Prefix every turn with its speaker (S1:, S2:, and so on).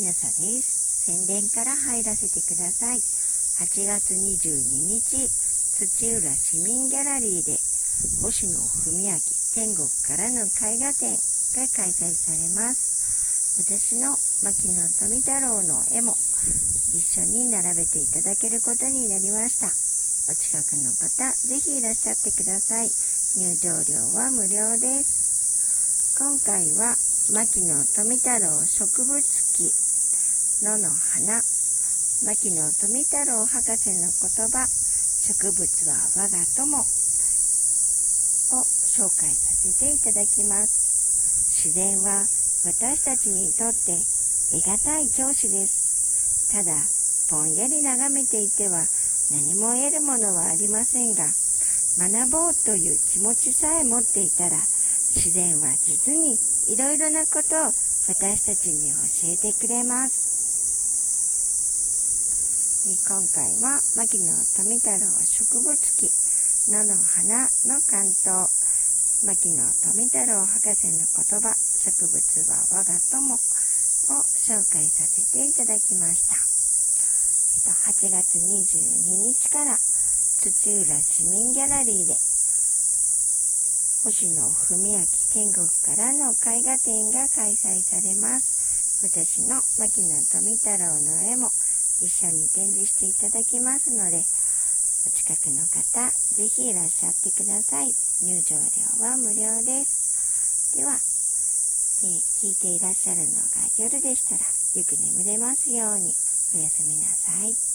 S1: ひなさです。宣伝から入らせてください。8月22日、土浦市民ギャラリーで、星野文明天国からの絵画展が開催されます。私の牧野富太郎の絵も一緒に並べていただけることになりました。お近くの方、ぜひいらっしゃってください。入場料は無料です。今回は牧野富太郎植物記野の花。牧野富太郎博士の言葉。植物は我が友。を紹介させていただきます。自然は私たちにとって得難い教師です。ただぼんやり眺めていては何も得るものはありませんが学ぼうという気持ちさえ持っていたら自然は実にいろいろなことを私たちに教えてくれます。今回は牧野富太郎植物記野の花の関東牧野富太郎博士の言葉植物は我が友を紹介させていただきました。8月22日から土浦市民ギャラリーで星野文明天国からの絵画展が開催されます。私の牧野富太郎の絵も一緒に展示していただきますので、お近くの方、ぜひいらっしゃってください。入場料は無料です。では、で聞いていらっしゃるのが夜でしたら、よく眠れますように、おやすみなさい。